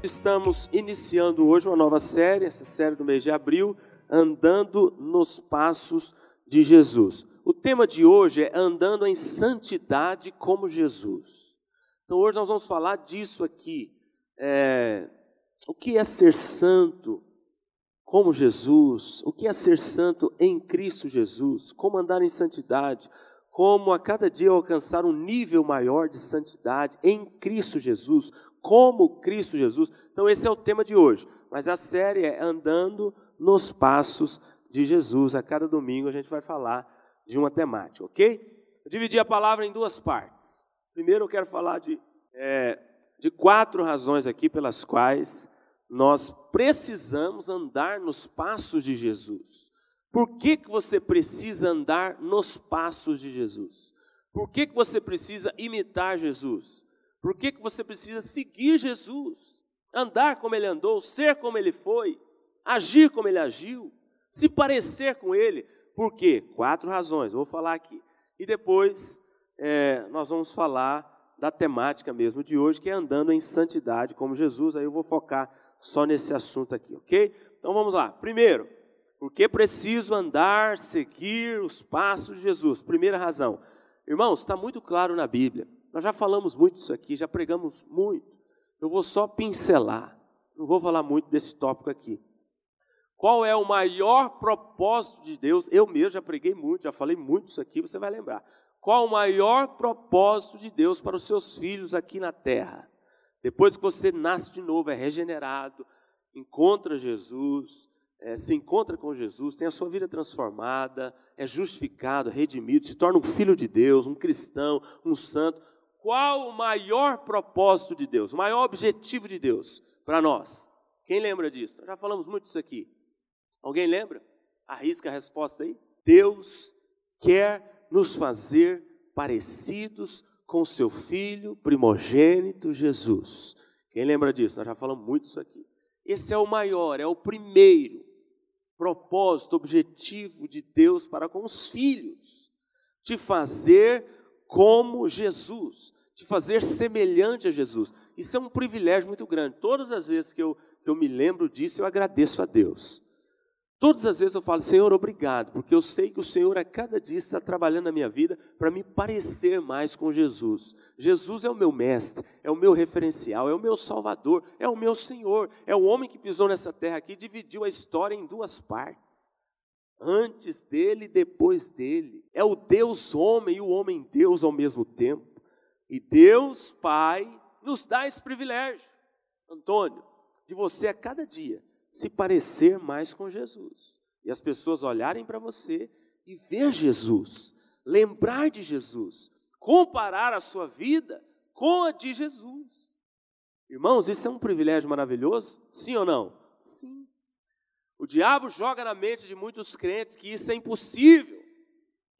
Estamos iniciando hoje uma nova série, essa série do mês de abril, Andando nos Passos de Jesus. O tema de hoje é Andando em Santidade como Jesus. Então hoje nós vamos falar disso aqui. É, o que é ser santo como Jesus? O que é ser santo em Cristo Jesus? Como andar em santidade? Como a cada dia alcançar um nível maior de santidade em Cristo Jesus? Como Cristo Jesus. Então, esse é o tema de hoje. Mas a série é Andando nos Passos de Jesus. A cada domingo a gente vai falar de uma temática, ok? Eu dividi a palavra em duas partes. Primeiro, eu quero falar de, é, de quatro razões aqui pelas quais nós precisamos andar nos passos de Jesus. Por que, que você precisa andar nos passos de Jesus? Por que, que você precisa imitar Jesus? Por que, que você precisa seguir Jesus? Andar como ele andou, ser como ele foi, agir como ele agiu, se parecer com ele. Por quê? Quatro razões, vou falar aqui. E depois é, nós vamos falar da temática mesmo de hoje, que é andando em santidade como Jesus. Aí eu vou focar só nesse assunto aqui, ok? Então vamos lá. Primeiro, por que preciso andar, seguir os passos de Jesus? Primeira razão. Irmãos, está muito claro na Bíblia. Nós já falamos muito disso aqui, já pregamos muito. Eu vou só pincelar, não vou falar muito desse tópico aqui. Qual é o maior propósito de Deus? Eu mesmo já preguei muito, já falei muito disso aqui, você vai lembrar. Qual o maior propósito de Deus para os seus filhos aqui na terra? Depois que você nasce de novo, é regenerado, encontra Jesus, é, se encontra com Jesus, tem a sua vida transformada, é justificado, redimido, se torna um filho de Deus, um cristão, um santo qual o maior propósito de Deus, o maior objetivo de Deus para nós? Quem lembra disso? Já falamos muito disso aqui. Alguém lembra? Arrisca a resposta aí. Deus quer nos fazer parecidos com seu filho primogênito Jesus. Quem lembra disso? Nós já falamos muito disso aqui. Esse é o maior, é o primeiro propósito, objetivo de Deus para com os filhos, de fazer como Jesus, de fazer semelhante a Jesus. Isso é um privilégio muito grande. Todas as vezes que eu, que eu me lembro disso, eu agradeço a Deus. Todas as vezes eu falo, Senhor, obrigado, porque eu sei que o Senhor a cada dia está trabalhando na minha vida para me parecer mais com Jesus. Jesus é o meu mestre, é o meu referencial, é o meu salvador, é o meu Senhor, é o homem que pisou nessa terra aqui e dividiu a história em duas partes antes dele e depois dele. É o Deus homem e o homem Deus ao mesmo tempo. E Deus Pai nos dá esse privilégio, Antônio, de você a cada dia se parecer mais com Jesus. E as pessoas olharem para você e ver Jesus, lembrar de Jesus, comparar a sua vida com a de Jesus. Irmãos, isso é um privilégio maravilhoso? Sim ou não? Sim. O diabo joga na mente de muitos crentes que isso é impossível,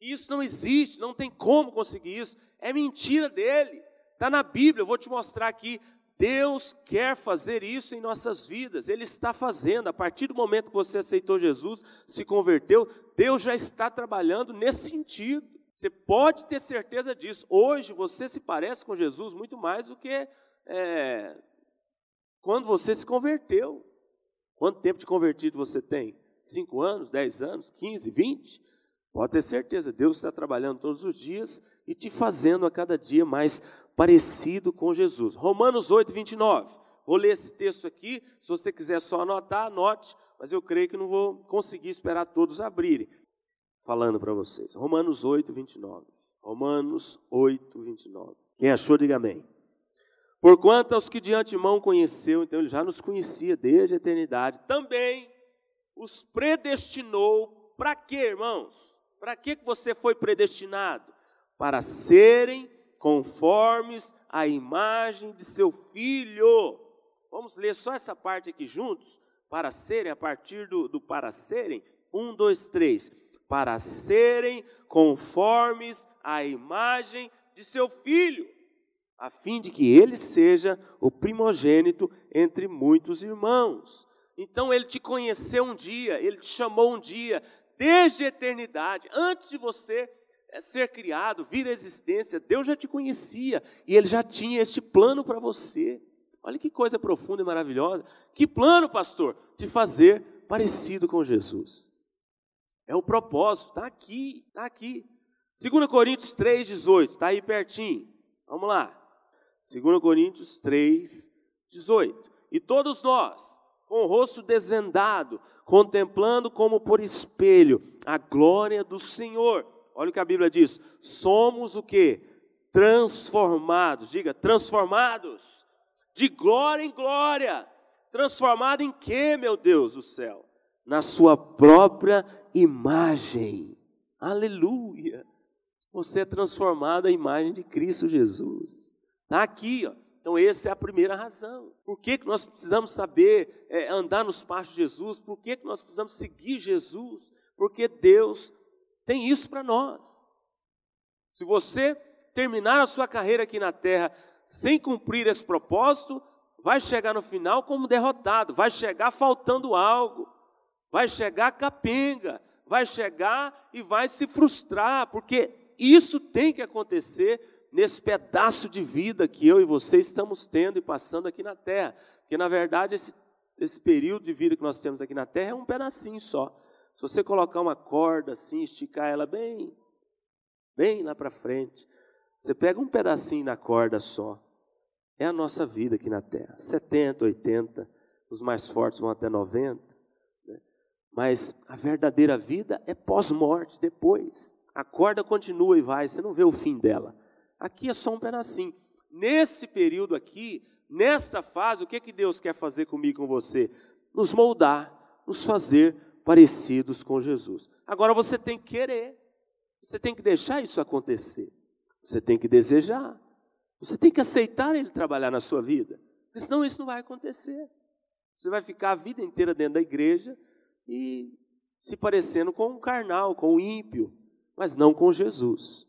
isso não existe, não tem como conseguir isso, é mentira dele, está na Bíblia, eu vou te mostrar aqui. Deus quer fazer isso em nossas vidas, Ele está fazendo, a partir do momento que você aceitou Jesus, se converteu, Deus já está trabalhando nesse sentido. Você pode ter certeza disso. Hoje você se parece com Jesus muito mais do que é, quando você se converteu. Quanto tempo de convertido você tem? Cinco anos, dez anos, quinze, vinte? Pode ter certeza, Deus está trabalhando todos os dias e te fazendo a cada dia mais parecido com Jesus. Romanos 8, 29. Vou ler esse texto aqui, se você quiser só anotar, anote, mas eu creio que não vou conseguir esperar todos abrirem. Falando para vocês. Romanos 8, 29. Romanos 8, 29. Quem achou, diga amém. Porquanto aos que de antemão conheceu, então ele já nos conhecia desde a eternidade, também os predestinou para quê, irmãos? Para que você foi predestinado? Para serem conformes à imagem de seu filho. Vamos ler só essa parte aqui juntos, para serem, a partir do, do para serem, um, dois, três, para serem conformes à imagem de seu filho, a fim de que ele seja o primogênito entre muitos irmãos. Então ele te conheceu um dia, ele te chamou um dia, desde a eternidade, antes de você eh, ser criado, vir à existência, Deus já te conhecia e ele já tinha este plano para você. Olha que coisa profunda e maravilhosa. Que plano, pastor? De fazer parecido com Jesus. É o propósito, está aqui, está aqui. 2 Coríntios 3, 18, está aí pertinho. Vamos lá. 2 Coríntios 3, 18. E todos nós, com o rosto desvendado, contemplando como por espelho a glória do Senhor. Olha o que a Bíblia diz: somos o que? Transformados, diga, transformados, de glória em glória. Transformado em que, meu Deus do céu? Na sua própria imagem. Aleluia. Você é transformado à imagem de Cristo Jesus. Está aqui, ó. Então, essa é a primeira razão. Por que, que nós precisamos saber é, andar nos passos de Jesus? Por que, que nós precisamos seguir Jesus? Porque Deus tem isso para nós. Se você terminar a sua carreira aqui na terra sem cumprir esse propósito, vai chegar no final como derrotado, vai chegar faltando algo, vai chegar capenga, vai chegar e vai se frustrar, porque isso tem que acontecer nesse pedaço de vida que eu e você estamos tendo e passando aqui na terra. Porque, na verdade, esse, esse período de vida que nós temos aqui na terra é um pedacinho só. Se você colocar uma corda assim, esticar ela bem, bem lá para frente, você pega um pedacinho da corda só. É a nossa vida aqui na terra. 70, 80, os mais fortes vão até 90. Mas a verdadeira vida é pós-morte, depois. A corda continua e vai, você não vê o fim dela. Aqui é só um pedacinho. Nesse período aqui, nesta fase, o que, que Deus quer fazer comigo e com você? Nos moldar, nos fazer parecidos com Jesus. Agora você tem que querer, você tem que deixar isso acontecer, você tem que desejar, você tem que aceitar Ele trabalhar na sua vida, porque senão isso não vai acontecer. Você vai ficar a vida inteira dentro da igreja, e se parecendo com um carnal, com um ímpio, mas não com Jesus.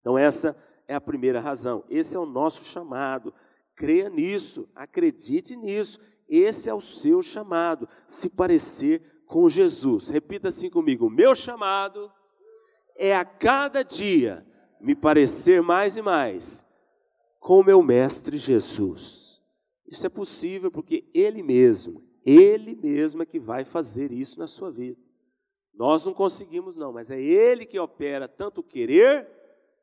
Então, essa é a primeira razão. Esse é o nosso chamado. Creia nisso, acredite nisso. Esse é o seu chamado, se parecer com Jesus. Repita assim comigo: meu chamado é a cada dia me parecer mais e mais com o meu mestre Jesus. Isso é possível porque ele mesmo, ele mesmo é que vai fazer isso na sua vida. Nós não conseguimos, não, mas é Ele que opera tanto querer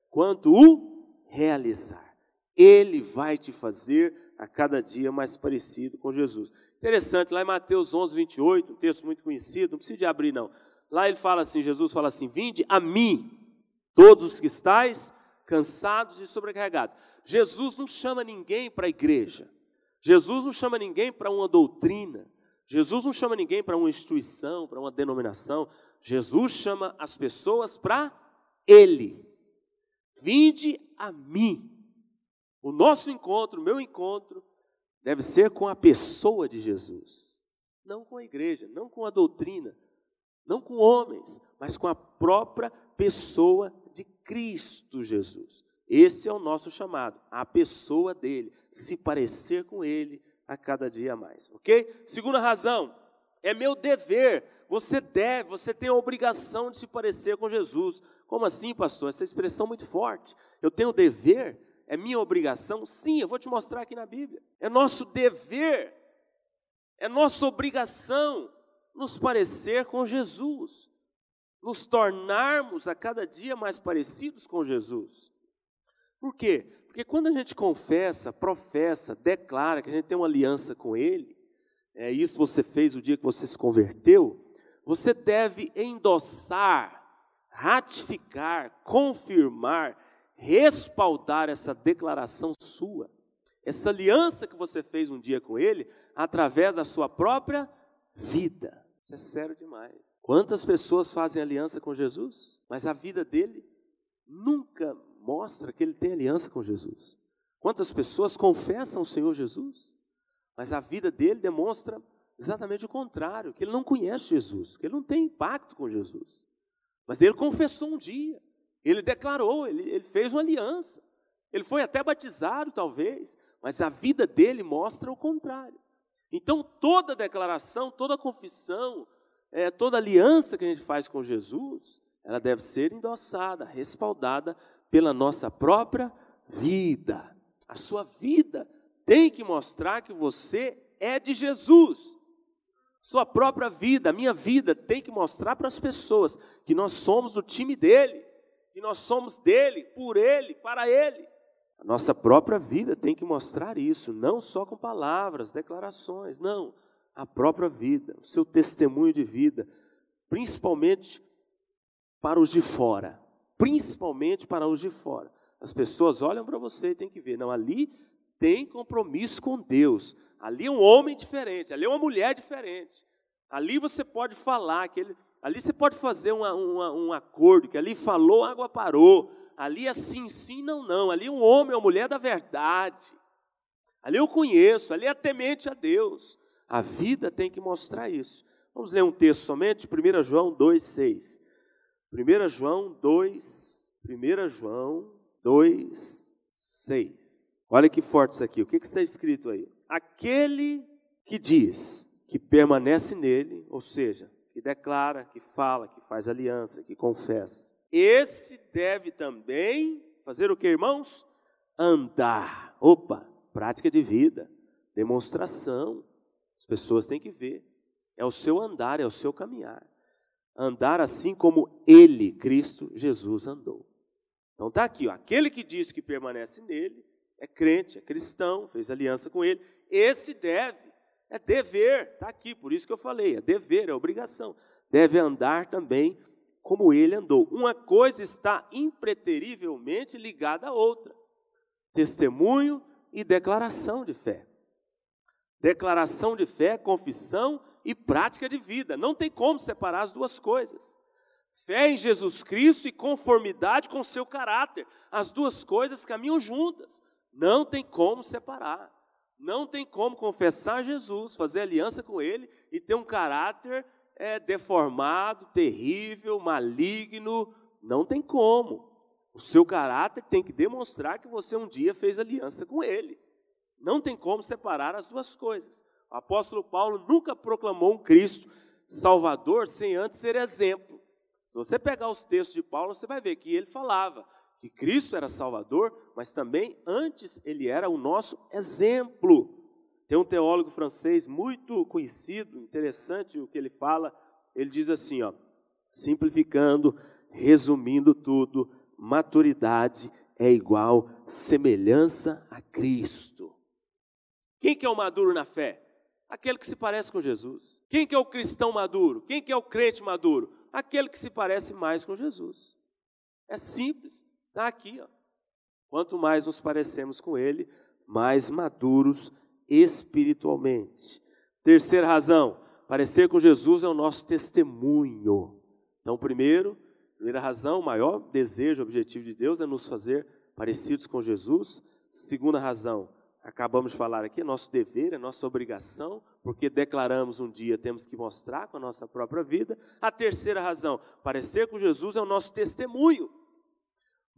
quanto o realizar. Ele vai te fazer a cada dia mais parecido com Jesus. Interessante, lá em Mateus 11, 28, um texto muito conhecido, não precisa de abrir, não. Lá ele fala assim: Jesus fala assim: Vinde a mim, todos os que estáis cansados e sobrecarregados. Jesus não chama ninguém para a igreja. Jesus não chama ninguém para uma doutrina, Jesus não chama ninguém para uma instituição, para uma denominação. Jesus chama as pessoas para Ele. Vinde a mim. O nosso encontro, o meu encontro, deve ser com a pessoa de Jesus. Não com a igreja, não com a doutrina, não com homens, mas com a própria pessoa de Cristo Jesus. Esse é o nosso chamado, a pessoa dele, se parecer com ele a cada dia mais, ok? Segunda razão, é meu dever, você deve, você tem a obrigação de se parecer com Jesus. Como assim, pastor? Essa expressão é muito forte. Eu tenho o dever, é minha obrigação? Sim, eu vou te mostrar aqui na Bíblia. É nosso dever, é nossa obrigação nos parecer com Jesus, nos tornarmos a cada dia mais parecidos com Jesus. Por quê? Porque quando a gente confessa, professa, declara que a gente tem uma aliança com Ele, é isso você fez o dia que você se converteu, você deve endossar, ratificar, confirmar, respaldar essa declaração sua, essa aliança que você fez um dia com Ele, através da sua própria vida. Isso é sério demais. Quantas pessoas fazem aliança com Jesus, mas a vida dele nunca mostra que ele tem aliança com Jesus. Quantas pessoas confessam o Senhor Jesus, mas a vida dele demonstra Exatamente o contrário, que ele não conhece Jesus, que ele não tem impacto com Jesus. Mas ele confessou um dia, ele declarou, ele, ele fez uma aliança. Ele foi até batizado, talvez, mas a vida dele mostra o contrário. Então, toda declaração, toda confissão, é, toda aliança que a gente faz com Jesus, ela deve ser endossada, respaldada pela nossa própria vida. A sua vida tem que mostrar que você é de Jesus. Sua própria vida, a minha vida, tem que mostrar para as pessoas que nós somos do time dele, que nós somos dele, por ele, para ele. A nossa própria vida tem que mostrar isso, não só com palavras, declarações, não. A própria vida, o seu testemunho de vida, principalmente para os de fora. Principalmente para os de fora. As pessoas olham para você e tem que ver, não, ali tem compromisso com Deus. Ali é um homem diferente, ali é uma mulher diferente. Ali você pode falar, que ele, ali você pode fazer uma, uma, um acordo, que ali falou, água parou. Ali é sim, sim, não, não. Ali é um homem ou mulher da verdade. Ali eu conheço, ali é temente a Deus. A vida tem que mostrar isso. Vamos ler um texto somente, 1 João 2,6. 1 João 2, 1 João 2, 6. Olha que forte isso aqui. O que, está escrito aí? Aquele que diz que permanece nele, ou seja, que declara, que fala, que faz aliança, que confessa, esse deve também fazer o que, irmãos? Andar. Opa, prática de vida, demonstração. As pessoas têm que ver. É o seu andar, é o seu caminhar. Andar assim como ele, Cristo Jesus, andou. Então está aqui, ó, aquele que diz que permanece nele, é crente, é cristão, fez aliança com ele, esse deve, é dever, está aqui, por isso que eu falei, é dever, é obrigação. Deve andar também como ele andou. Uma coisa está impreterivelmente ligada à outra: testemunho e declaração de fé. Declaração de fé, confissão e prática de vida. Não tem como separar as duas coisas. Fé em Jesus Cristo e conformidade com seu caráter. As duas coisas caminham juntas. Não tem como separar. Não tem como confessar Jesus, fazer aliança com Ele e ter um caráter é deformado, terrível, maligno, não tem como. O seu caráter tem que demonstrar que você um dia fez aliança com ele. Não tem como separar as duas coisas. O apóstolo Paulo nunca proclamou um Cristo Salvador sem antes ser exemplo. Se você pegar os textos de Paulo, você vai ver que ele falava que Cristo era Salvador, mas também antes ele era o nosso exemplo. Tem um teólogo francês muito conhecido, interessante o que ele fala. Ele diz assim, ó, simplificando, resumindo tudo, maturidade é igual semelhança a Cristo. Quem que é o maduro na fé? Aquele que se parece com Jesus. Quem que é o cristão maduro? Quem que é o crente maduro? Aquele que se parece mais com Jesus. É simples, está aqui. Ó. Quanto mais nos parecemos com Ele, mais maduros espiritualmente. Terceira razão, parecer com Jesus é o nosso testemunho. Então, primeiro, primeira razão, o maior desejo, objetivo de Deus é nos fazer parecidos com Jesus. Segunda razão, acabamos de falar aqui, é nosso dever, é nossa obrigação, porque declaramos um dia, temos que mostrar com a nossa própria vida. A terceira razão, parecer com Jesus é o nosso testemunho.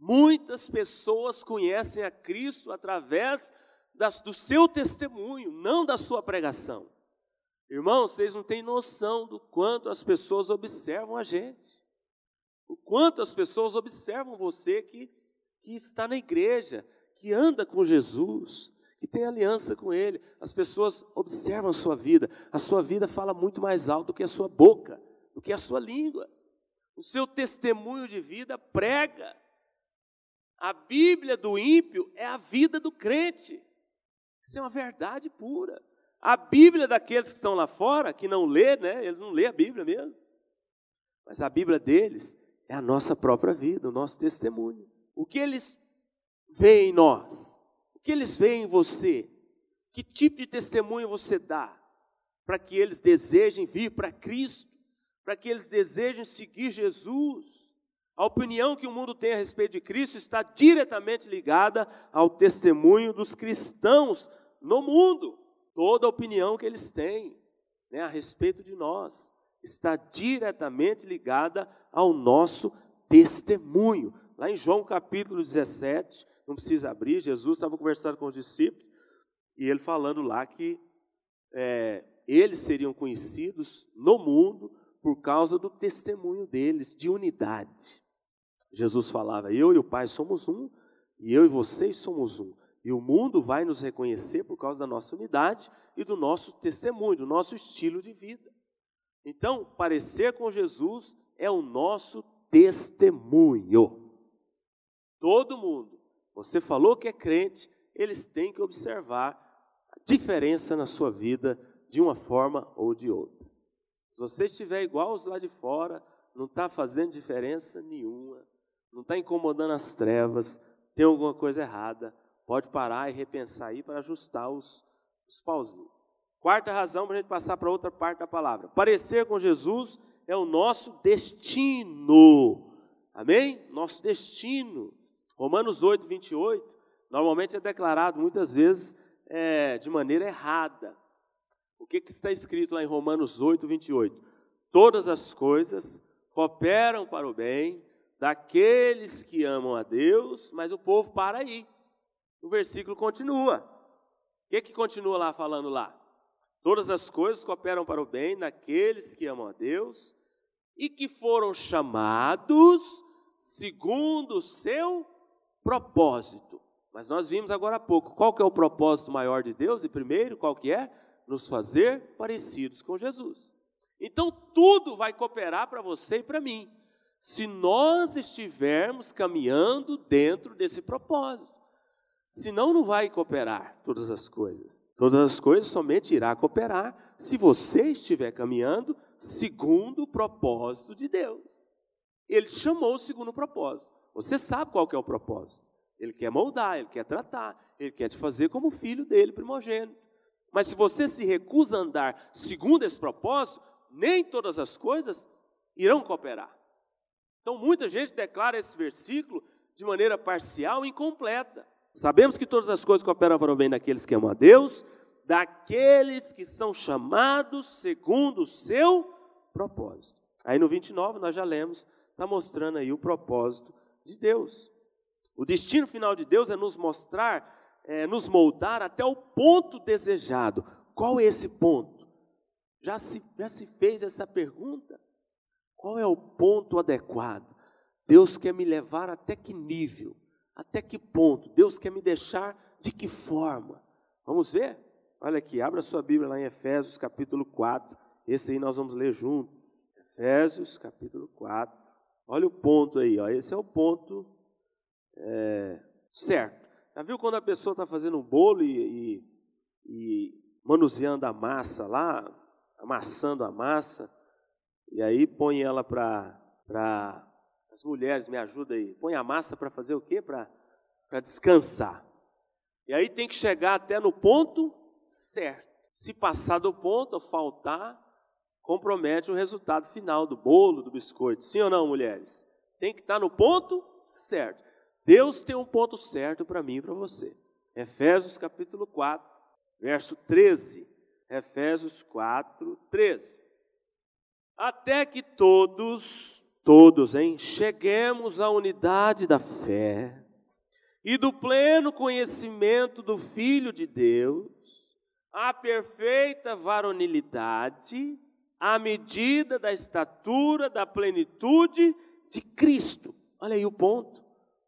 Muitas pessoas conhecem a Cristo através das, do seu testemunho, não da sua pregação. Irmãos, vocês não têm noção do quanto as pessoas observam a gente. O quanto as pessoas observam você que, que está na igreja, que anda com Jesus, que tem aliança com Ele. As pessoas observam a sua vida. A sua vida fala muito mais alto do que a sua boca, do que a sua língua. O seu testemunho de vida prega. A Bíblia do ímpio é a vida do crente. Isso é uma verdade pura. A Bíblia daqueles que estão lá fora, que não lê, né? Eles não lê a Bíblia mesmo. Mas a Bíblia deles é a nossa própria vida, o nosso testemunho. O que eles veem em nós? O que eles veem em você? Que tipo de testemunho você dá para que eles desejem vir para Cristo, para que eles desejem seguir Jesus? A opinião que o mundo tem a respeito de Cristo está diretamente ligada ao testemunho dos cristãos no mundo. Toda a opinião que eles têm né, a respeito de nós. Está diretamente ligada ao nosso testemunho. Lá em João capítulo 17, não precisa abrir, Jesus estava conversando com os discípulos e ele falando lá que é, eles seriam conhecidos no mundo por causa do testemunho deles, de unidade. Jesus falava: Eu e o Pai somos um, e eu e vocês somos um. E o mundo vai nos reconhecer por causa da nossa unidade e do nosso testemunho, do nosso estilo de vida. Então, parecer com Jesus é o nosso testemunho. Todo mundo, você falou que é crente, eles têm que observar a diferença na sua vida de uma forma ou de outra. Se você estiver igual os lá de fora, não está fazendo diferença nenhuma, não está incomodando as trevas, tem alguma coisa errada, pode parar e repensar aí para ajustar os, os pauzinhos. Quarta razão para a gente passar para outra parte da palavra. Parecer com Jesus é o nosso destino. Amém? Nosso destino. Romanos 8, 28, normalmente é declarado muitas vezes é, de maneira errada. O que, que está escrito lá em Romanos 8, 28? Todas as coisas cooperam para o bem daqueles que amam a Deus, mas o povo para aí. O versículo continua. O que, que continua lá falando lá? Todas as coisas cooperam para o bem daqueles que amam a Deus e que foram chamados segundo o seu propósito. Mas nós vimos agora há pouco, qual que é o propósito maior de Deus? E primeiro, qual que é? Nos fazer parecidos com Jesus. Então tudo vai cooperar para você e para mim, se nós estivermos caminhando dentro desse propósito. Senão não vai cooperar todas as coisas. Todas as coisas somente irá cooperar se você estiver caminhando segundo o propósito de Deus. Ele chamou segundo o propósito. Você sabe qual é o propósito. Ele quer moldar, ele quer tratar, ele quer te fazer como filho dele, primogênito. Mas se você se recusa a andar segundo esse propósito, nem todas as coisas irão cooperar. Então muita gente declara esse versículo de maneira parcial e incompleta. Sabemos que todas as coisas cooperam para o bem daqueles que amam a Deus, daqueles que são chamados segundo o seu propósito. Aí no 29 nós já lemos, está mostrando aí o propósito de Deus. O destino final de Deus é nos mostrar, é, nos moldar até o ponto desejado. Qual é esse ponto? Já se, já se fez essa pergunta? Qual é o ponto adequado? Deus quer me levar até que nível? Até que ponto? Deus quer me deixar de que forma? Vamos ver? Olha aqui, abra sua Bíblia lá em Efésios capítulo 4. Esse aí nós vamos ler juntos. Efésios capítulo 4. Olha o ponto aí, ó. esse é o ponto é, certo. Já viu quando a pessoa está fazendo um bolo e, e, e manuseando a massa lá, amassando a massa, e aí põe ela para as mulheres, me ajuda aí. Põe a massa para fazer o quê? Para descansar. E aí tem que chegar até no ponto certo. Se passar do ponto ou faltar, compromete o resultado final do bolo, do biscoito. Sim ou não, mulheres? Tem que estar no ponto certo. Deus tem um ponto certo para mim e para você. Efésios capítulo 4, verso 13. Efésios 4, 13. Até que todos todos, hein, cheguemos à unidade da fé e do pleno conhecimento do Filho de Deus, à perfeita varonilidade, à medida da estatura da plenitude de Cristo. Olha aí o ponto.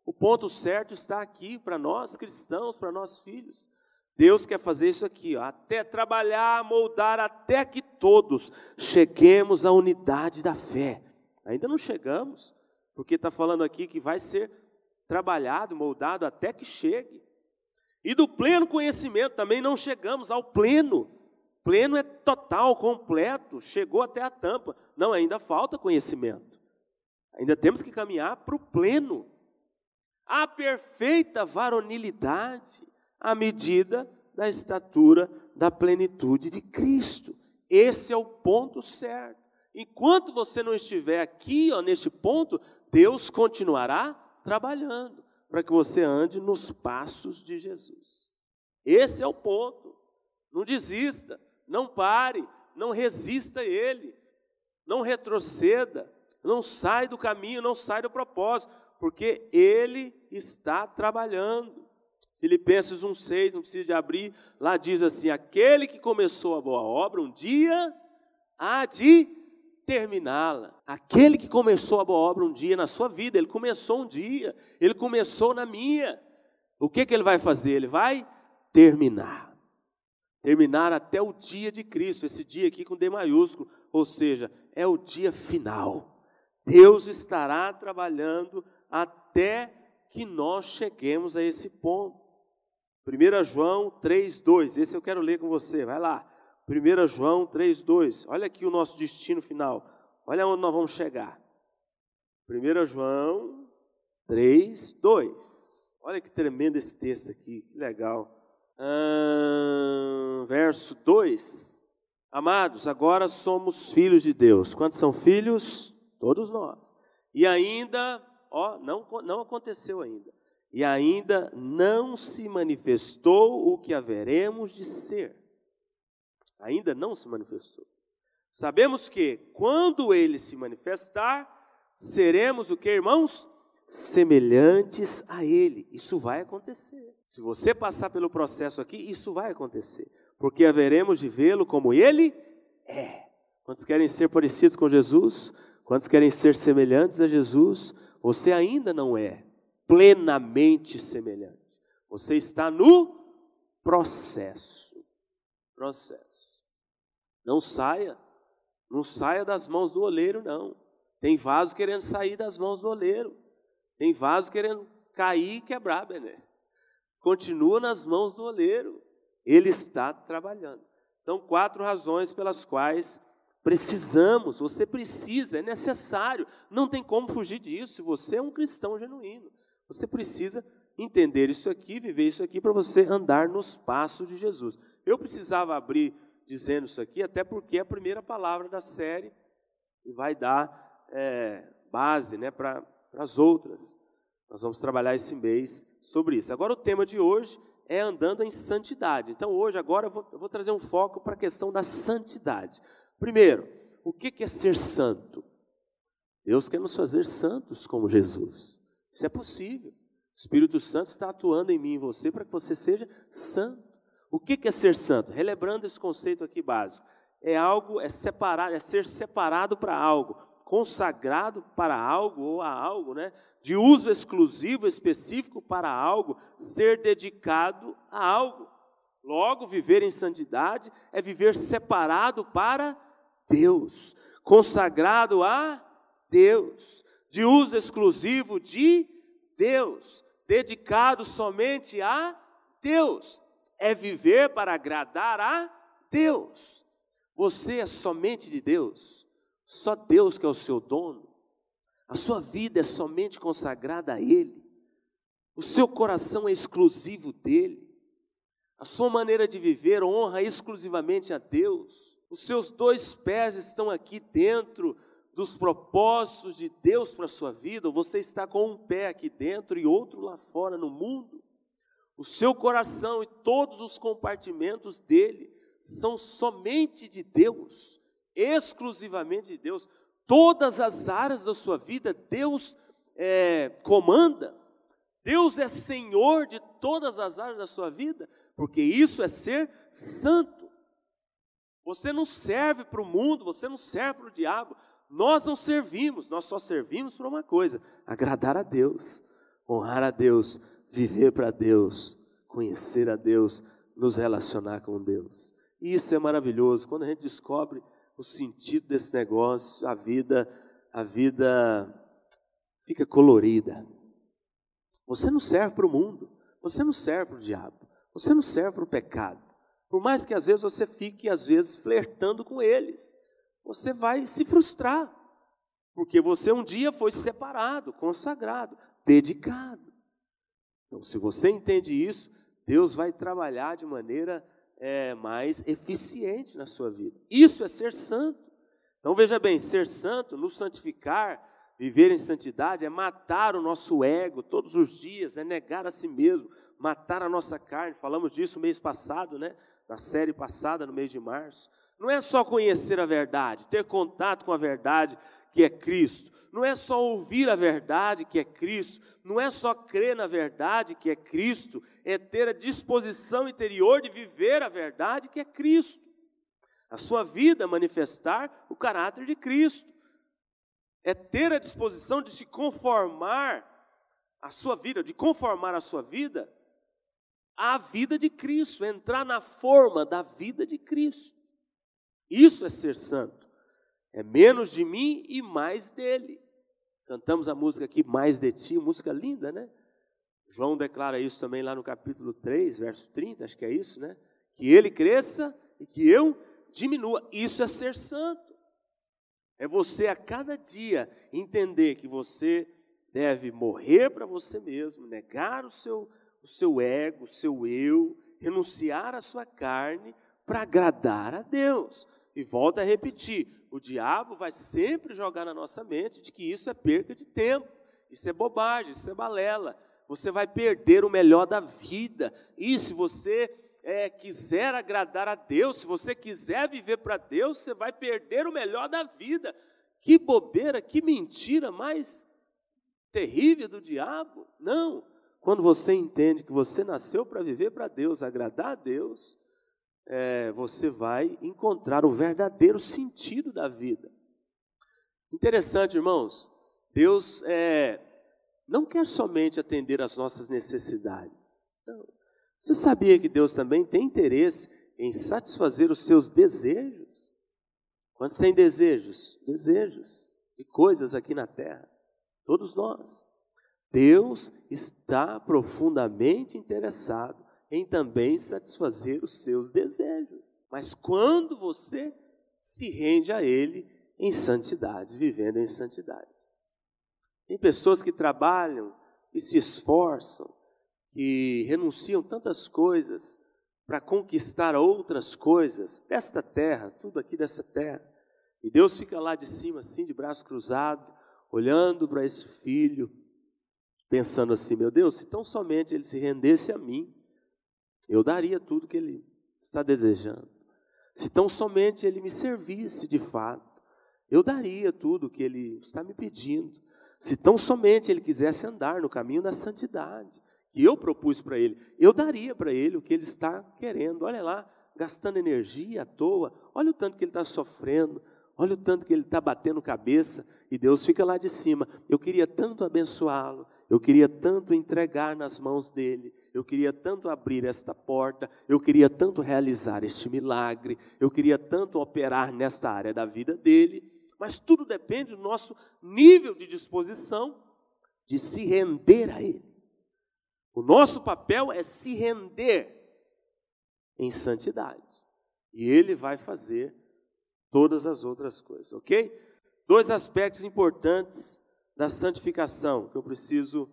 O ponto certo está aqui para nós cristãos, para nós filhos. Deus quer fazer isso aqui, ó, até trabalhar, moldar, até que todos cheguemos à unidade da fé Ainda não chegamos, porque está falando aqui que vai ser trabalhado, moldado até que chegue. E do pleno conhecimento também não chegamos ao pleno. Pleno é total, completo, chegou até a tampa. Não, ainda falta conhecimento. Ainda temos que caminhar para o pleno. A perfeita varonilidade, à medida da estatura da plenitude de Cristo. Esse é o ponto certo. Enquanto você não estiver aqui, ó, neste ponto, Deus continuará trabalhando para que você ande nos passos de Jesus. Esse é o ponto. Não desista, não pare, não resista a ele, não retroceda, não sai do caminho, não sai do propósito, porque ele está trabalhando. Filipenses 1,6, não precisa de abrir, lá diz assim: aquele que começou a boa obra, um dia há de terminá-la. Aquele que começou a boa obra um dia na sua vida, ele começou um dia, ele começou na minha. O que, que ele vai fazer? Ele vai terminar. Terminar até o dia de Cristo, esse dia aqui com D maiúsculo, ou seja, é o dia final. Deus estará trabalhando até que nós cheguemos a esse ponto. 1 João 3,2, esse eu quero ler com você, vai lá. 1 João 3,2, olha aqui o nosso destino final, olha onde nós vamos chegar. 1 João 3,2, olha que tremendo esse texto aqui, que legal. Hum, verso 2: Amados, agora somos filhos de Deus. Quantos são filhos? Todos nós. E ainda, ó, não, não aconteceu ainda e ainda não se manifestou o que haveremos de ser. Ainda não se manifestou. Sabemos que quando ele se manifestar, seremos o que, irmãos? Semelhantes a ele. Isso vai acontecer. Se você passar pelo processo aqui, isso vai acontecer. Porque haveremos de vê-lo como ele é. Quantos querem ser parecidos com Jesus? Quantos querem ser semelhantes a Jesus? Você ainda não é plenamente semelhante. Você está no processo. Processo. Não saia. Não saia das mãos do oleiro, não. Tem vaso querendo sair das mãos do oleiro. Tem vaso querendo cair e quebrar, Bené. Continua nas mãos do oleiro. Ele está trabalhando. Então, quatro razões pelas quais precisamos, você precisa, é necessário, não tem como fugir disso, se você é um cristão genuíno. Você precisa entender isso aqui, viver isso aqui, para você andar nos passos de Jesus. Eu precisava abrir dizendo isso aqui, até porque é a primeira palavra da série vai dar é, base né, para as outras. Nós vamos trabalhar esse mês sobre isso. Agora, o tema de hoje é andando em santidade. Então, hoje, agora, eu vou, eu vou trazer um foco para a questão da santidade. Primeiro, o que é ser santo? Deus quer nos fazer santos como Jesus. Isso é possível. O Espírito Santo está atuando em mim e em você para que você seja santo. O que é ser santo? Relembrando esse conceito aqui básico. É algo, é separado, é ser separado para algo, consagrado para algo ou a algo, né? De uso exclusivo, específico para algo, ser dedicado a algo. Logo, viver em santidade é viver separado para Deus, consagrado a Deus de uso exclusivo de Deus, dedicado somente a Deus. É viver para agradar a Deus. Você é somente de Deus. Só Deus que é o seu dono. A sua vida é somente consagrada a Ele. O seu coração é exclusivo dele. A sua maneira de viver honra exclusivamente a Deus. Os seus dois pés estão aqui dentro dos propósitos de Deus para a sua vida, ou você está com um pé aqui dentro e outro lá fora no mundo, o seu coração e todos os compartimentos dele são somente de Deus, exclusivamente de Deus. Todas as áreas da sua vida, Deus é, comanda, Deus é Senhor de todas as áreas da sua vida, porque isso é ser santo. Você não serve para o mundo, você não serve para o diabo, nós não servimos, nós só servimos para uma coisa: agradar a Deus, honrar a Deus, viver para Deus, conhecer a Deus, nos relacionar com Deus. Isso é maravilhoso. Quando a gente descobre o sentido desse negócio, a vida, a vida fica colorida. Você não serve para o mundo, você não serve para o diabo, você não serve para o pecado. Por mais que às vezes você fique, às vezes, flertando com eles você vai se frustrar, porque você um dia foi separado, consagrado, dedicado. Então, se você entende isso, Deus vai trabalhar de maneira é, mais eficiente na sua vida. Isso é ser santo. Então veja bem, ser santo, nos santificar, viver em santidade, é matar o nosso ego todos os dias, é negar a si mesmo, matar a nossa carne. Falamos disso mês passado, né? Na série passada, no mês de março Não é só conhecer a verdade, ter contato com a verdade que é Cristo. Não é só ouvir a verdade que é Cristo. Não é só crer na verdade que é Cristo. É ter a disposição interior de viver a verdade que é Cristo. A sua vida manifestar o caráter de Cristo. É ter a disposição de se conformar a sua vida, de conformar a sua vida à vida de Cristo, entrar na forma da vida de Cristo. Isso é ser santo. É menos de mim e mais dele. Cantamos a música aqui, Mais de Ti, música linda, né? João declara isso também lá no capítulo 3, verso 30, acho que é isso, né? Que ele cresça e que eu diminua. Isso é ser santo. É você a cada dia entender que você deve morrer para você mesmo, negar o seu, o seu ego, o seu eu, renunciar à sua carne para agradar a Deus. E volta a repetir: o diabo vai sempre jogar na nossa mente de que isso é perda de tempo, isso é bobagem, isso é balela. Você vai perder o melhor da vida. E se você é, quiser agradar a Deus, se você quiser viver para Deus, você vai perder o melhor da vida. Que bobeira, que mentira mais terrível do diabo. Não. Quando você entende que você nasceu para viver para Deus, agradar a Deus, é, você vai encontrar o verdadeiro sentido da vida. Interessante, irmãos, Deus é, não quer somente atender às nossas necessidades. Não. Você sabia que Deus também tem interesse em satisfazer os seus desejos? Quantos têm desejos? Desejos de coisas aqui na terra. Todos nós. Deus está profundamente interessado em também satisfazer os seus desejos. Mas quando você se rende a Ele em santidade, vivendo em santidade. Tem pessoas que trabalham e se esforçam, que renunciam tantas coisas para conquistar outras coisas desta terra, tudo aqui dessa terra. E Deus fica lá de cima, assim, de braço cruzado, olhando para esse filho, pensando assim: meu Deus, se tão somente ele se rendesse a mim, eu daria tudo que ele está desejando. Se tão somente ele me servisse de fato, eu daria tudo que ele está me pedindo. Se tão somente ele quisesse andar no caminho da santidade, que eu propus para ele, eu daria para ele o que ele está querendo. Olha lá, gastando energia à toa, olha o tanto que ele está sofrendo, olha o tanto que ele está batendo cabeça, e Deus fica lá de cima. Eu queria tanto abençoá-lo, eu queria tanto entregar nas mãos dele, eu queria tanto abrir esta porta, eu queria tanto realizar este milagre, eu queria tanto operar nesta área da vida dele, mas tudo depende do nosso nível de disposição de se render a ele. O nosso papel é se render em santidade, e ele vai fazer todas as outras coisas, ok? Dois aspectos importantes da santificação que eu preciso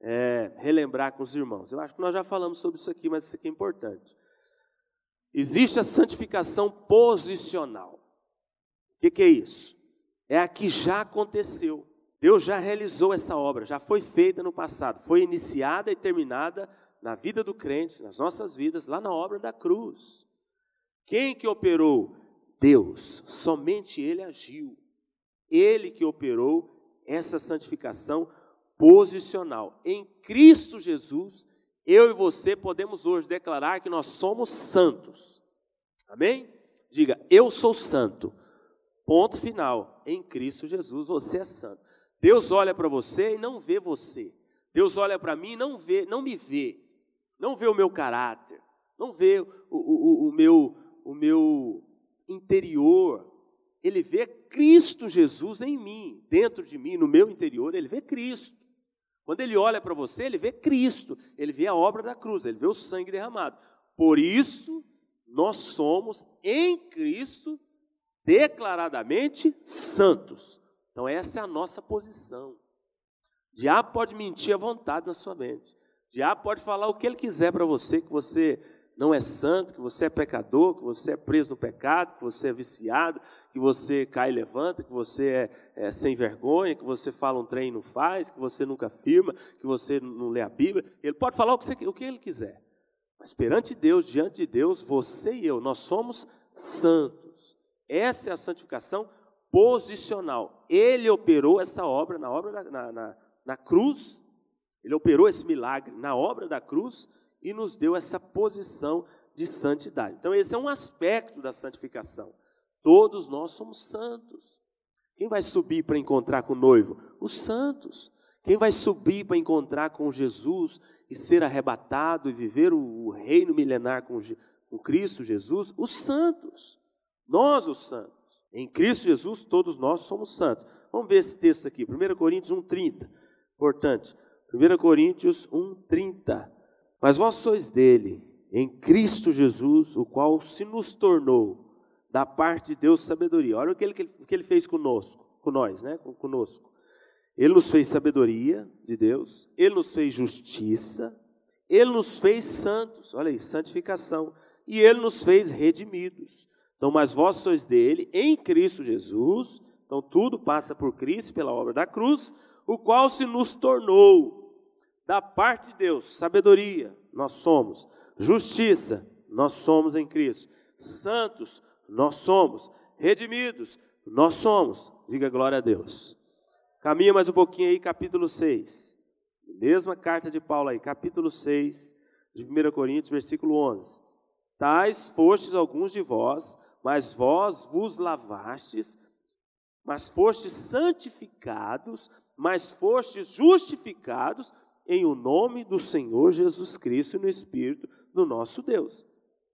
é, relembrar com os irmãos. Eu acho que nós já falamos sobre isso aqui, mas isso aqui é importante. Existe a santificação posicional. O que, que é isso? É a que já aconteceu. Deus já realizou essa obra, já foi feita no passado, foi iniciada e terminada na vida do crente, nas nossas vidas, lá na obra da cruz. Quem que operou? Deus, somente Ele agiu. Ele que operou essa santificação posicional. Em Cristo Jesus, eu e você podemos hoje declarar que nós somos santos. Amém? Diga, eu sou santo. Ponto final. Em Cristo Jesus, você é santo. Deus olha para você e não vê você. Deus olha para mim e não vê, não me vê. Não vê o meu caráter. Não vê o, o, o, meu, o meu interior. Ele vê Cristo Jesus em mim, dentro de mim, no meu interior, ele vê Cristo. Quando ele olha para você, ele vê Cristo, ele vê a obra da cruz, ele vê o sangue derramado. Por isso, nós somos em Cristo declaradamente santos. Então, essa é a nossa posição. Diabo pode mentir à vontade na sua mente. Diabo pode falar o que ele quiser para você, que você não é santo, que você é pecador, que você é preso no pecado, que você é viciado, que você cai e levanta, que você é, é, sem vergonha, que você fala um trem e não faz, que você nunca afirma, que você não lê a Bíblia. Ele pode falar o que, você, o que ele quiser. Mas perante Deus, diante de Deus, você e eu, nós somos santos. Essa é a santificação posicional. Ele operou essa obra na obra da, na, na, na cruz, ele operou esse milagre na obra da cruz e nos deu essa posição de santidade. Então, esse é um aspecto da santificação. Todos nós somos santos. Quem vai subir para encontrar com o noivo? Os santos. Quem vai subir para encontrar com Jesus e ser arrebatado e viver o, reino milenar com, com Cristo Jesus? Os santos. Nós, os santos. Em Cristo Jesus, todos nós somos santos. Vamos ver esse texto aqui, 1 Coríntios 1,30. Importante. 1 Coríntios 1,30. Mas vós sois dele, em Cristo Jesus, o qual se nos tornou, da parte de Deus, sabedoria. Olha o que ele, o que ele fez conosco, com nós, né? conosco. Ele nos fez sabedoria de Deus, ele nos fez justiça, ele nos fez santos, olha aí, santificação, e ele nos fez redimidos. Então, mas vós sois dele em Cristo Jesus, então tudo passa por Cristo pela obra da cruz, o qual se nos tornou da parte de Deus sabedoria, nós somos, justiça, nós somos em Cristo, santos, nós somos, redimidos, nós somos. Diga glória a Deus. Caminha mais um pouquinho aí, capítulo 6. Mesma carta de Paulo aí, capítulo 6 de 1 Coríntios, versículo 11. Tais fostes alguns de vós, mas vós vos lavastes, mas fostes santificados, mas fostes justificados em o nome do Senhor Jesus Cristo e no Espírito do nosso Deus.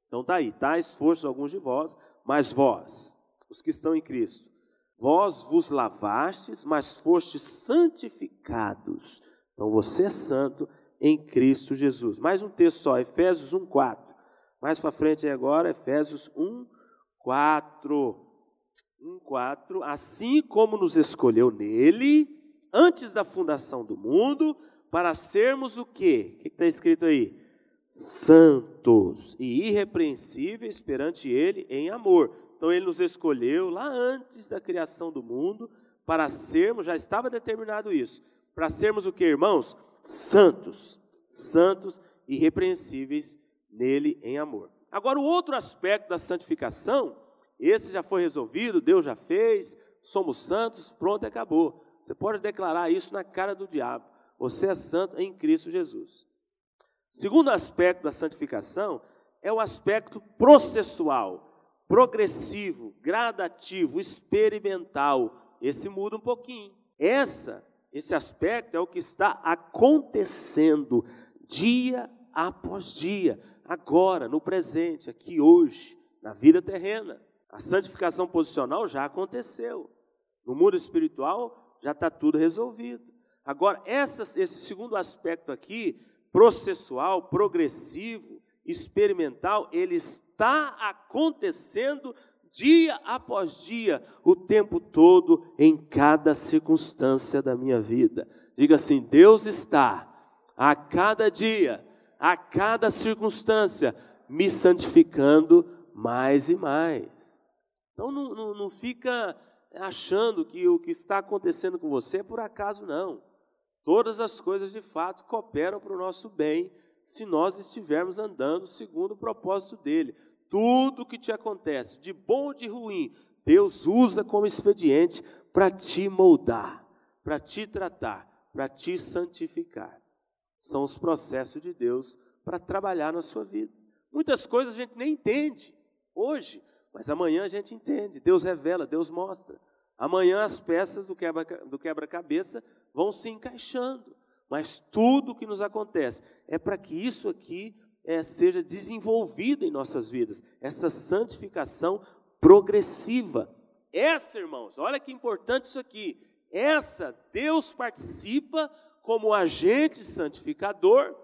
Então está aí, tais fostes alguns de vós, mas vós, os que estão em Cristo, vós vos lavastes, mas fostes santificados. Então você é santo em Cristo Jesus. Mais um texto só, Efésios 1, 4. Mais para frente agora, Efésios 1, 4. 1, 4. Assim como nos escolheu nele, antes da fundação do mundo, para sermos o quê? O que está escrito aí? Santos e irrepreensíveis perante ele em amor. Então ele nos escolheu lá antes da criação do mundo para sermos, já estava determinado isso, para sermos o que, irmãos? Santos. Santos e irrepreensíveis nele em amor. Agora, o outro aspecto da santificação, esse já foi resolvido, Deus já fez, somos santos, pronto, acabou. Você pode declarar isso na cara do diabo. Você é santo em Cristo Jesus. Segundo aspecto da santificação é o aspecto processual, progressivo, gradativo, experimental. Esse muda um pouquinho. Essa, esse aspecto é o que está acontecendo dia após dia agora, no presente, aqui hoje, na vida terrena. A santificação posicional já aconteceu. No mundo espiritual já está tudo resolvido. Agora, essa, esse segundo aspecto aqui, processual, progressivo, experimental, ele está acontecendo dia após dia, o tempo todo, em cada circunstância da minha vida. Diga assim: Deus está a cada dia a cada circunstância, me santificando mais e mais. Então não, não, não fica achando que o que está acontecendo com você é por acaso, não. Todas as coisas de fato cooperam para o nosso bem se nós estivermos andando segundo o propósito dele. Tudo que te acontece, de bom ou de ruim, Deus usa como expediente para te moldar, para te tratar, para te santificar são os processos de Deus para trabalhar na sua vida. Muitas coisas a gente nem entende hoje, mas amanhã a gente entende. Deus revela, Deus mostra. Amanhã as peças do quebra-cabeça quebra vão se encaixando, mas tudo o que nos acontece é para que isso aqui é, seja desenvolvido em nossas vidas, essa santificação progressiva. Essa, irmãos, olha que importante isso aqui. Essa, Deus participa como agente santificador,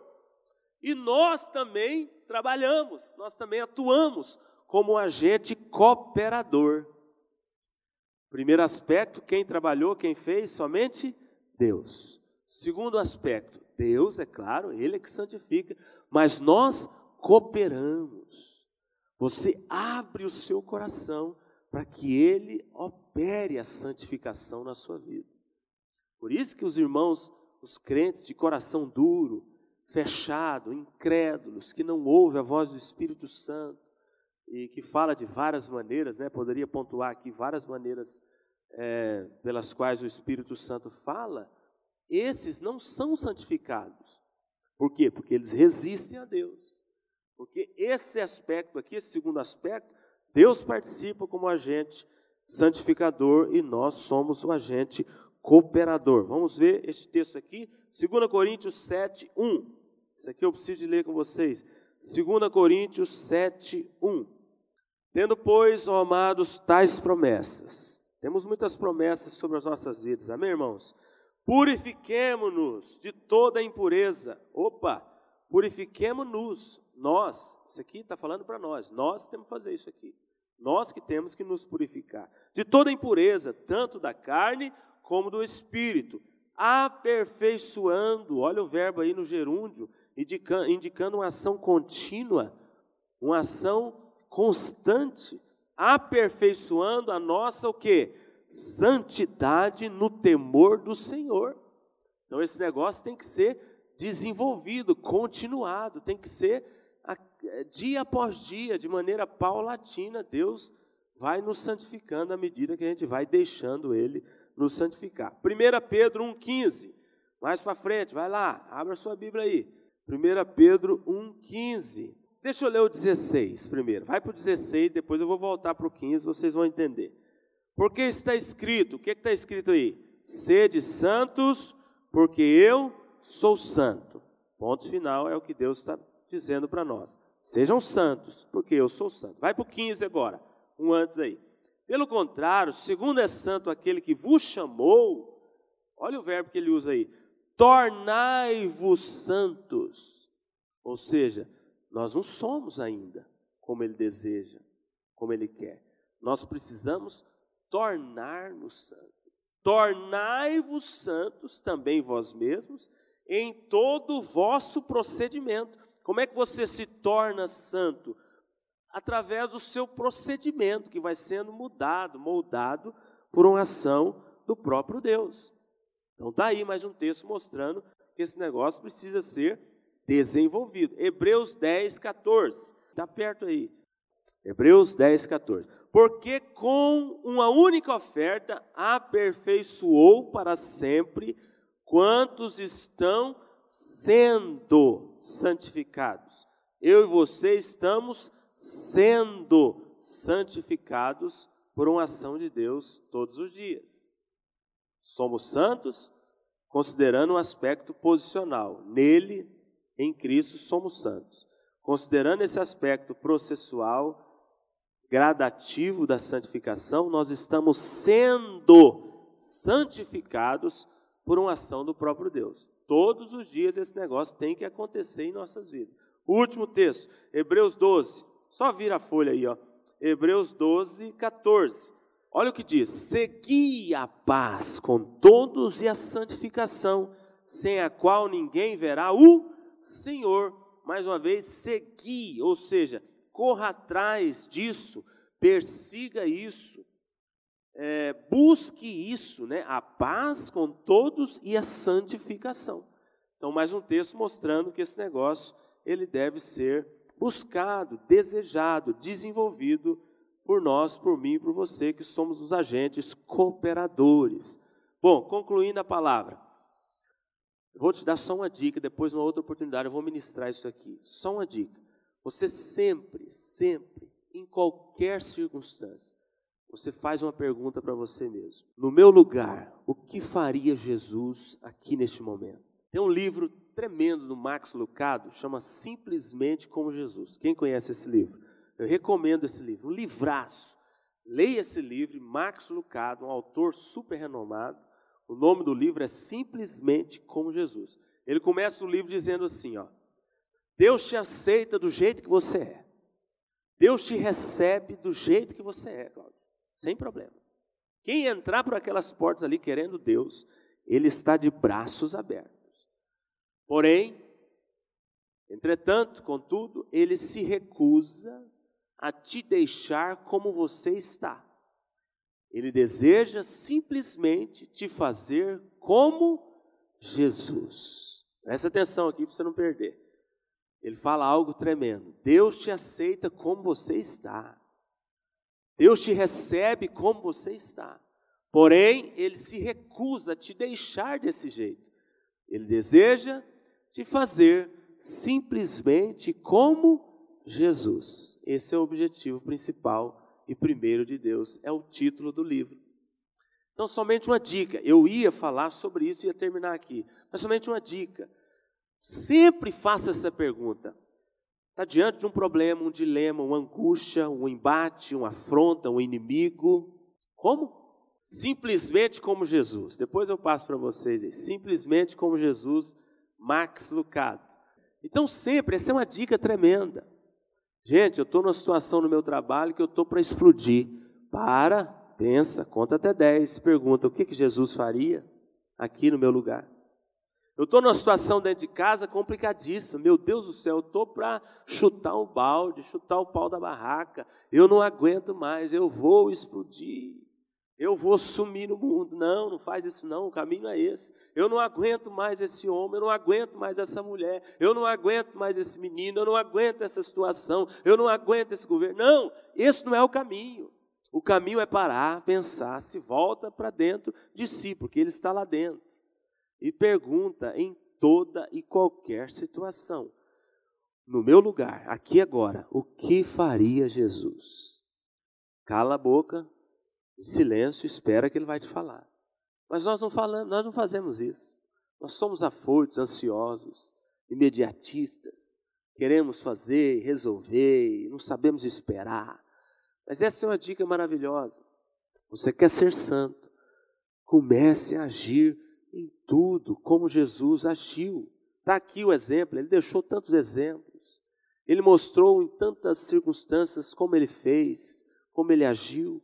e nós também trabalhamos, nós também atuamos como agente cooperador. Primeiro aspecto, quem trabalhou, quem fez? Somente Deus. Segundo aspecto, Deus, é claro, Ele é que santifica, mas nós cooperamos. Você abre o seu coração para que Ele opere a santificação na sua vida. Por isso que os irmãos os crentes de coração duro, fechado, incrédulos, que não ouvem a voz do Espírito Santo, e que fala de várias maneiras, né? Poderia pontuar aqui várias maneiras é, pelas quais o Espírito Santo fala. Esses não são santificados. Por quê? Porque eles resistem a Deus. Porque esse aspecto aqui, esse segundo aspecto, Deus participa como agente santificador e nós somos o agente cooperador. Vamos ver este texto aqui, 2 Coríntios 7, 1. Isso aqui eu preciso de ler com vocês. 2 Coríntios 7, 1. Tendo, pois, ó amados, tais promessas. Temos muitas promessas sobre as nossas vidas, amém, irmãos? Purifiquemo-nos de toda impureza. Opa, purifiquemo-nos. Nós, isso aqui está falando para nós, nós temos que fazer isso aqui. Nós que temos que nos purificar de toda impureza, tanto da carne como do espírito, aperfeiçoando, olha o verbo aí no gerúndio, indicando uma ação contínua, uma ação constante, aperfeiçoando a nossa o quê? Santidade no temor do Senhor. Então esse negócio tem que ser desenvolvido, continuado, tem que ser é, dia após dia, de maneira paulatina, Deus vai nos santificando à medida que a gente vai deixando Ele nos santificar. 1 Pedro 1,15, mais para frente, vai lá, abra sua Bíblia aí. 1 Pedro 1,15. Deixa eu ler o 16 primeiro. Vai para o 16, depois eu vou voltar para o 15, vocês vão entender. Porque está escrito, o que está escrito aí? Sede santos, porque eu sou santo. Ponto final é o que Deus está dizendo para nós. Sejam santos, porque eu sou santo. Vai para o 15 agora, um antes aí. Pelo contrário, segundo é santo aquele que vos chamou, olha o verbo que ele usa aí, tornai-vos santos. Ou seja, nós não somos ainda como ele deseja, como ele quer. Nós precisamos tornar-nos santos. Tornai-vos santos também vós mesmos em todo o vosso procedimento como é que você se torna santo? Através do seu procedimento, que vai sendo mudado, moldado por uma ação do próprio Deus. Então está aí mais um texto mostrando que esse negócio precisa ser desenvolvido. Hebreus 10, 14. Está perto aí. Hebreus 10, 14. Porque com uma única oferta aperfeiçoou para sempre quantos estão sendo santificados. Eu e você estamos sendo santificados por uma ação de Deus todos os dias. Somos santos considerando um aspecto posicional. Nele, em Cristo, somos santos. Considerando esse aspecto processual, gradativo da santificação, nós estamos sendo santificados por uma ação do próprio Deus. Todos os dias esse negócio tem que acontecer em nossas vidas. último texto, Hebreus 12. Só vira a folha aí, ó. Hebreus 12, 14. Olha o que diz: Segui a paz com todos e a santificação, sem a qual ninguém verá o Senhor. Mais uma vez, segui, ou seja, corra atrás disso, persiga isso, é, busque isso, né? a paz com todos e a santificação. Então, mais um texto mostrando que esse negócio ele deve ser buscado, desejado, desenvolvido por nós, por mim e por você, que somos os agentes cooperadores. Bom, concluindo a palavra, vou te dar só uma dica, depois, numa outra oportunidade, eu vou ministrar isso aqui. Só uma dica. Você sempre, sempre, em qualquer circunstância, você faz uma pergunta para você mesmo: no meu lugar, o que faria Jesus aqui neste momento? Tem um livro tremendo do Max Lucado, chama Simplesmente como Jesus. Quem conhece esse livro? Eu recomendo esse livro, um livraço. Leia esse livro, Max Lucado, um autor super renomado. O nome do livro é Simplesmente como Jesus. Ele começa o livro dizendo assim, ó: Deus te aceita do jeito que você é. Deus te recebe do jeito que você é, Cláudio sem problema. Quem entrar por aquelas portas ali querendo Deus, ele está de braços abertos. Porém, entretanto, contudo, ele se recusa a te deixar como você está. Ele deseja simplesmente te fazer como Jesus. Presta atenção aqui para você não perder. ele fala algo tremendo. Deus te aceita como você está. Deus te recebe como você está. Porém, ele se recusa a te deixar desse jeito. Ele deseja te fazer simplesmente como Jesus. Esse é o objetivo principal e primeiro de Deus, é o título do livro. Então, somente uma dica. Eu ia falar sobre isso e ia terminar aqui, mas somente uma dica. Sempre faça essa pergunta. Está diante de um problema, um dilema, uma angústia, um embate, uma afronta, um inimigo. Como? Simplesmente como Jesus. Depois eu passo para vocês aí. Simplesmente como Jesus, Max Lucado. Então, sempre, essa é uma dica tremenda. Gente, eu estou numa situação no meu trabalho que eu estou para explodir. Para, pensa, conta até 10, pergunta o que, que Jesus faria aqui no meu lugar. Eu estou numa situação dentro de casa complicadíssima. Meu Deus do céu, eu estou para chutar o balde, chutar o pau da barraca. Eu não aguento mais, eu vou explodir. Eu vou sumir no mundo. Não, não faz isso não, o caminho é esse. Eu não aguento mais esse homem, eu não aguento mais essa mulher, eu não aguento mais esse menino, eu não aguento essa situação, eu não aguento esse governo. Não, esse não é o caminho. O caminho é parar, pensar, se volta para dentro de si, porque ele está lá dentro e pergunta em toda e qualquer situação. No meu lugar, aqui agora, o que faria Jesus? Cala a boca, em silêncio, espera que ele vai te falar. Mas nós não falamos, nós não fazemos isso. Nós somos afoitos, ansiosos, imediatistas. Queremos fazer, resolver, não sabemos esperar. Mas essa é uma dica maravilhosa. Você quer ser santo? Comece a agir em tudo como Jesus agiu. Está aqui o exemplo, ele deixou tantos exemplos. Ele mostrou em tantas circunstâncias como ele fez, como ele agiu.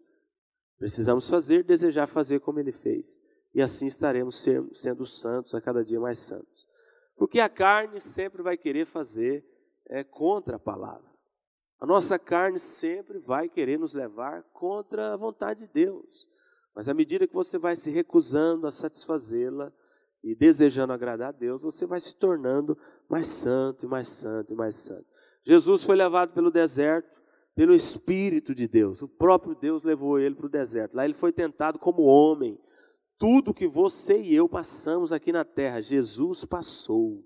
Precisamos fazer, desejar fazer como ele fez. E assim estaremos sendo santos a cada dia mais santos. Porque a carne sempre vai querer fazer é, contra a palavra. A nossa carne sempre vai querer nos levar contra a vontade de Deus. Mas à medida que você vai se recusando a satisfazê-la e desejando agradar a Deus, você vai se tornando mais santo e mais santo e mais santo. Jesus foi levado pelo deserto pelo Espírito de Deus. O próprio Deus levou ele para o deserto. Lá ele foi tentado como homem. Tudo que você e eu passamos aqui na terra, Jesus passou.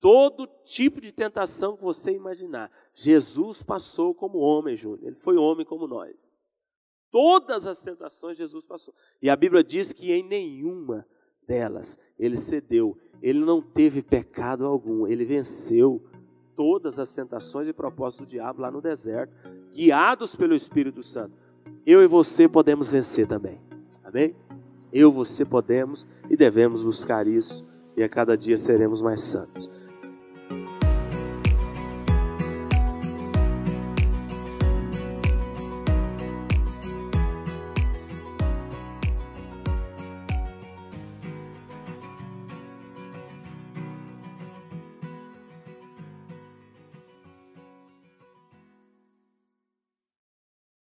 Todo tipo de tentação que você imaginar, Jesus passou como homem, Júnior. Ele foi homem como nós. Todas as tentações Jesus passou. E a Bíblia diz que em nenhuma delas ele cedeu. Ele não teve pecado algum. Ele venceu todas as tentações e propósitos do diabo lá no deserto, guiados pelo Espírito Santo. Eu e você podemos vencer também. Amém? Eu e você podemos e devemos buscar isso. E a cada dia seremos mais santos.